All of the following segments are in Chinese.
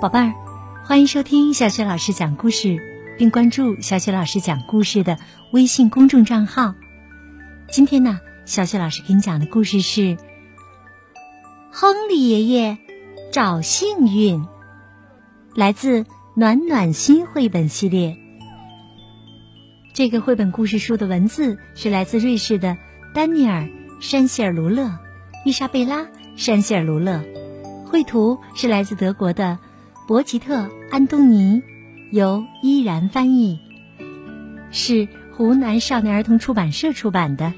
宝贝儿，欢迎收听小雪老师讲故事，并关注小雪老师讲故事的微信公众账号。今天呢，小雪老师给你讲的故事是《亨利爷爷找幸运》，来自暖暖心绘本系列。这个绘本故事书的文字是来自瑞士的丹尼尔·山希尔卢勒、伊莎贝拉·山希尔卢勒，绘图是来自德国的。博吉特·安东尼，由依然翻译，是湖南少年儿童出版社出版的。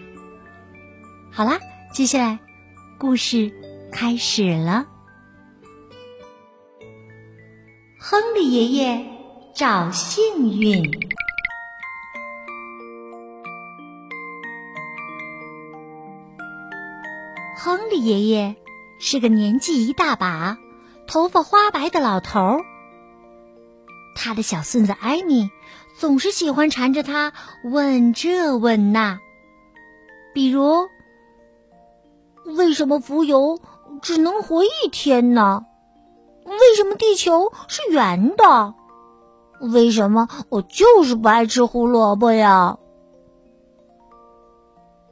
好啦，接下来故事开始了。亨利爷爷找幸运。亨利爷爷是个年纪一大把。头发花白的老头儿，他的小孙子艾米总是喜欢缠着他问这问那，比如：为什么浮游只能活一天呢？为什么地球是圆的？为什么我就是不爱吃胡萝卜呀？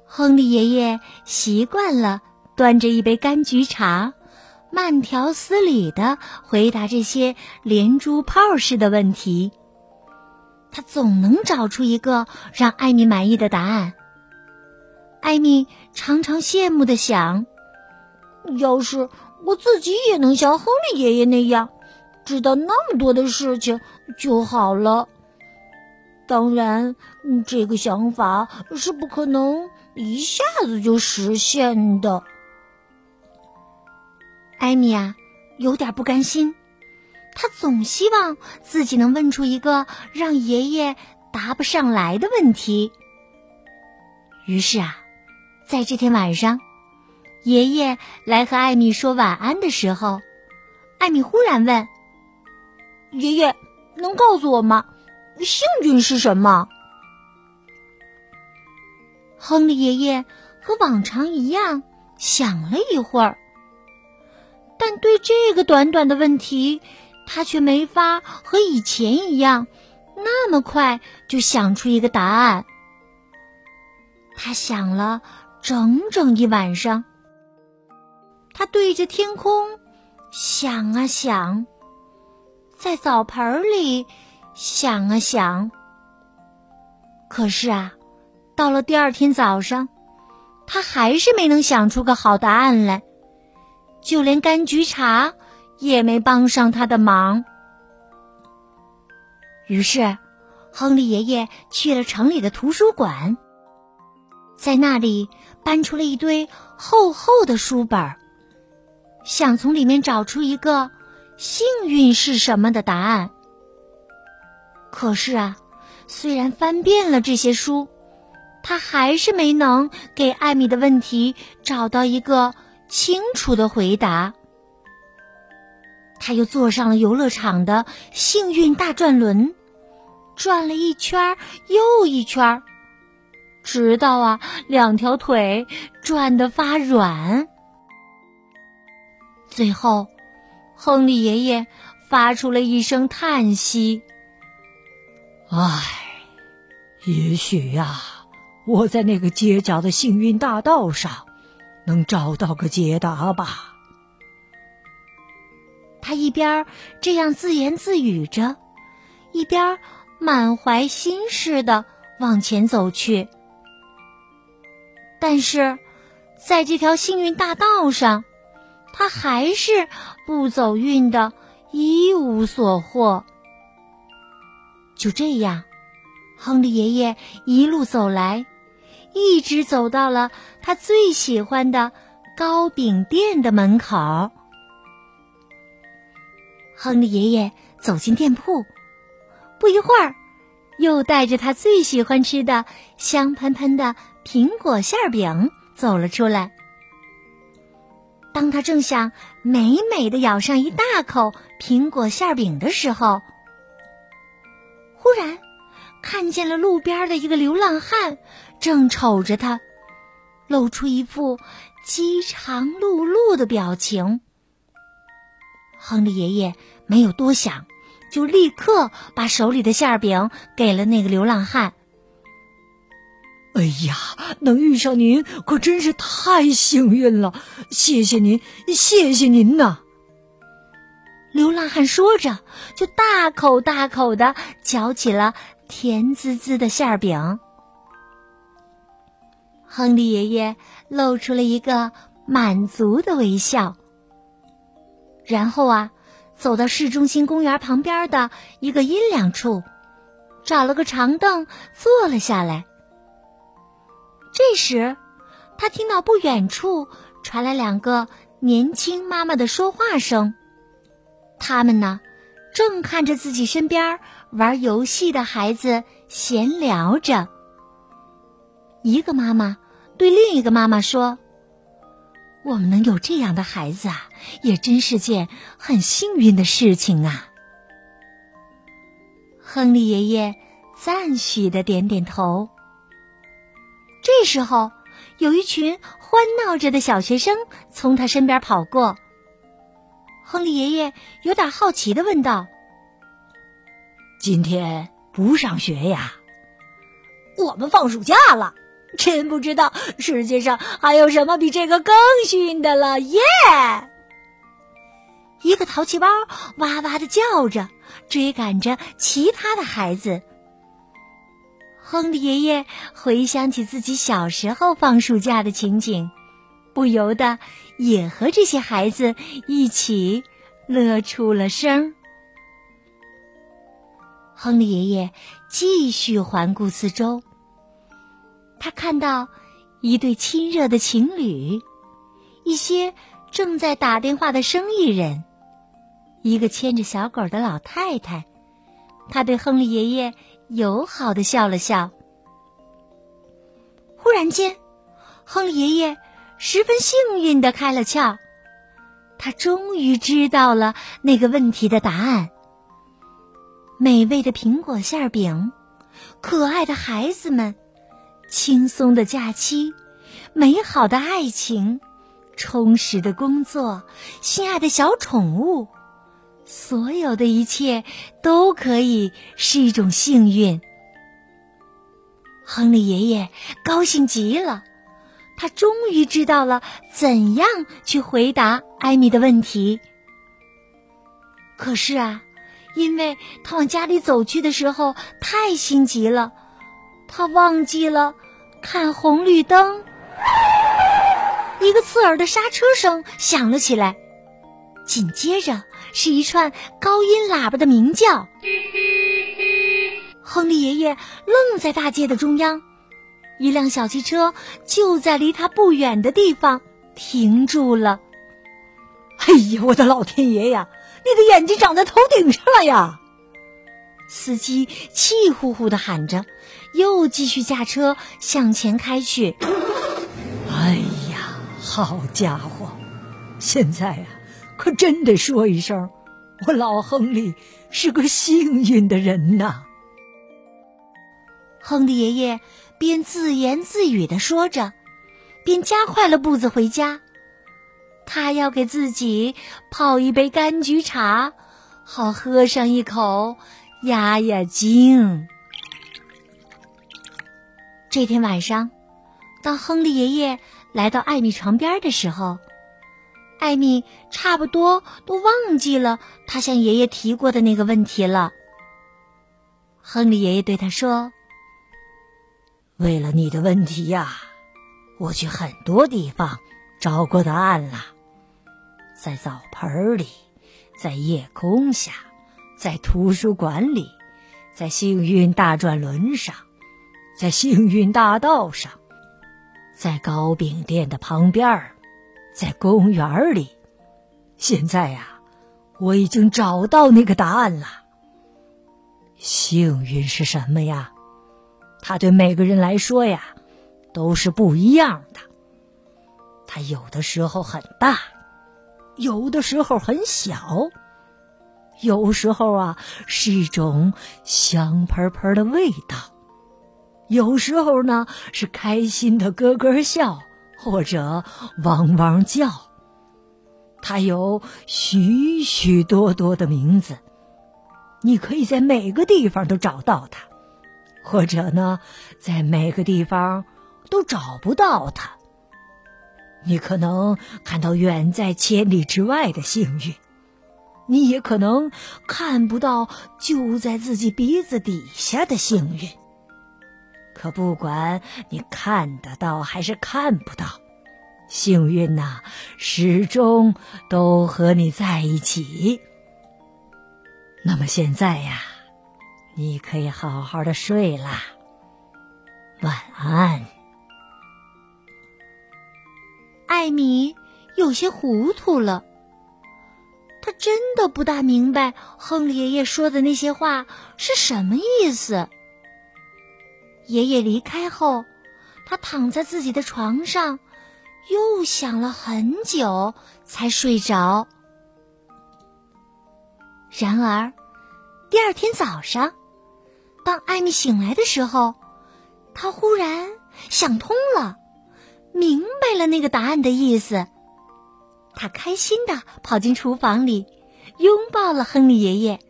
亨利爷爷习惯了端着一杯柑橘茶。慢条斯理的回答这些连珠炮似的问题，他总能找出一个让艾米满意的答案。艾米常常羡慕的想：“要是我自己也能像亨利爷爷那样，知道那么多的事情就好了。”当然，这个想法是不可能一下子就实现的。艾米啊，有点不甘心，他总希望自己能问出一个让爷爷答不上来的问题。于是啊，在这天晚上，爷爷来和艾米说晚安的时候，艾米忽然问：“爷爷，能告诉我吗？幸运是什么？”亨利爷爷和往常一样想了一会儿。但对这个短短的问题，他却没法和以前一样那么快就想出一个答案。他想了整整一晚上，他对着天空想啊想，在澡盆里想啊想。可是啊，到了第二天早上，他还是没能想出个好答案来。就连柑橘茶也没帮上他的忙。于是，亨利爷爷去了城里的图书馆，在那里搬出了一堆厚厚的书本，想从里面找出一个幸运是什么的答案。可是啊，虽然翻遍了这些书，他还是没能给艾米的问题找到一个。清楚的回答。他又坐上了游乐场的幸运大转轮，转了一圈又一圈，直到啊两条腿转得发软。最后，亨利爷爷发出了一声叹息：“唉，也许呀，我在那个街角的幸运大道上。”能找到个解答吧？他一边这样自言自语着，一边满怀心事的往前走去。但是，在这条幸运大道上，他还是不走运的，一无所获。就这样，亨利爷爷一路走来。一直走到了他最喜欢的糕饼店的门口。亨利爷爷走进店铺，不一会儿，又带着他最喜欢吃的香喷喷的苹果馅饼走了出来。当他正想美美的咬上一大口苹果馅饼的时候，忽然。看见了路边的一个流浪汉，正瞅着他，露出一副饥肠辘辘的表情。亨利爷爷没有多想，就立刻把手里的馅饼给了那个流浪汉。哎呀，能遇上您可真是太幸运了！谢谢您，谢谢您呐！流浪汉说着，就大口大口的嚼起了甜滋滋的馅饼。亨利爷爷露出了一个满足的微笑，然后啊，走到市中心公园旁边的一个阴凉处，找了个长凳坐了下来。这时，他听到不远处传来两个年轻妈妈的说话声。他们呢，正看着自己身边玩游戏的孩子闲聊着。一个妈妈对另一个妈妈说：“我们能有这样的孩子啊，也真是件很幸运的事情啊。”亨利爷爷赞许的点点头。这时候，有一群欢闹着的小学生从他身边跑过。亨利爷爷有点好奇的问道：“今天不上学呀？我们放暑假了，真不知道世界上还有什么比这个更幸运的了！”耶！一个淘气包哇哇的叫着，追赶着其他的孩子。亨利爷爷回想起自己小时候放暑假的情景，不由得也和这些孩子一起乐出了声。亨利爷爷继续环顾四周，他看到一对亲热的情侣，一些正在打电话的生意人，一个牵着小狗的老太太。他对亨利爷爷。友好的笑了笑。忽然间，亨利爷爷十分幸运的开了窍，他终于知道了那个问题的答案。美味的苹果馅饼，可爱的孩子们，轻松的假期，美好的爱情，充实的工作，心爱的小宠物。所有的一切都可以是一种幸运。亨利爷爷高兴极了，他终于知道了怎样去回答艾米的问题。可是啊，因为他往家里走去的时候太心急了，他忘记了看红绿灯，一个刺耳的刹车声响了起来。紧接着是一串高音喇叭的鸣叫，亨利爷爷愣在大街的中央，一辆小汽车就在离他不远的地方停住了。哎呀，我的老天爷呀！你的眼睛长在头顶上了呀！司机气呼呼的喊着，又继续驾车向前开去。哎呀，好家伙！现在呀。可真得说一声，我老亨利是个幸运的人呐。亨利爷爷边自言自语的说着，边加快了步子回家。他要给自己泡一杯柑橘茶，好喝上一口压压惊。这天晚上，当亨利爷爷来到艾米床边的时候。艾米差不多都忘记了他向爷爷提过的那个问题了。亨利爷爷对他说：“为了你的问题呀，我去很多地方找过答案了，在澡盆里，在夜空下，在图书馆里，在幸运大转轮上，在幸运大道上，在糕饼店的旁边儿。”在公园里，现在呀，我已经找到那个答案了。幸运是什么呀？它对每个人来说呀，都是不一样的。它有的时候很大，有的时候很小，有时候啊是一种香喷喷的味道，有时候呢是开心的咯咯笑，或者汪汪叫。它有许许多多的名字，你可以在每个地方都找到它，或者呢，在每个地方都找不到它。你可能看到远在千里之外的幸运。你也可能看不到就在自己鼻子底下的幸运。可不管你看得到还是看不到，幸运呐，始终都和你在一起。那么现在呀，你可以好好的睡啦，晚安。艾米有些糊涂了。他真的不大明白亨利爷爷说的那些话是什么意思。爷爷离开后，他躺在自己的床上，又想了很久才睡着。然而，第二天早上，当艾米醒来的时候，他忽然想通了，明白了那个答案的意思。他开心的跑进厨房里，拥抱了亨利爷爷，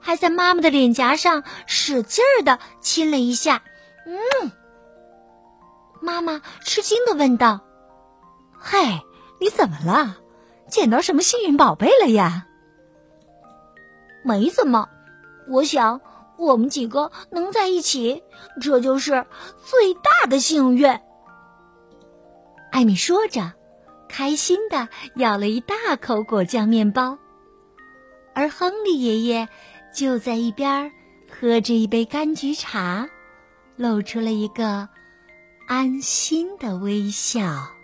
还在妈妈的脸颊上使劲儿的亲了一下。嗯，妈妈吃惊的问道：“嘿，你怎么了？捡到什么幸运宝贝了呀？”“没怎么，我想我们几个能在一起，这就是最大的幸运。”艾米说着。开心地咬了一大口果酱面包，而亨利爷爷就在一边喝着一杯柑橘茶，露出了一个安心的微笑。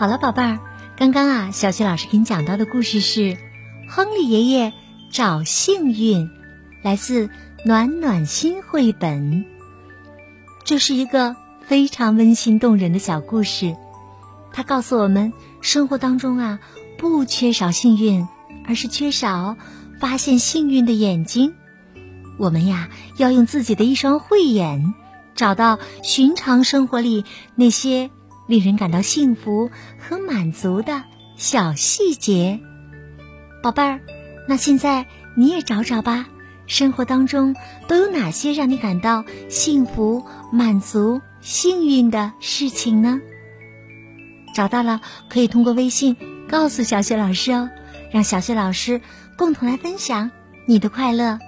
好了，宝贝儿，刚刚啊，小雪老师给你讲到的故事是《亨利爷爷找幸运》，来自暖暖心绘本。这是一个非常温馨动人的小故事，它告诉我们，生活当中啊，不缺少幸运，而是缺少发现幸运的眼睛。我们呀，要用自己的一双慧眼，找到寻常生活里那些。令人感到幸福和满足的小细节，宝贝儿，那现在你也找找吧。生活当中都有哪些让你感到幸福、满足、幸运的事情呢？找到了，可以通过微信告诉小雪老师哦，让小雪老师共同来分享你的快乐。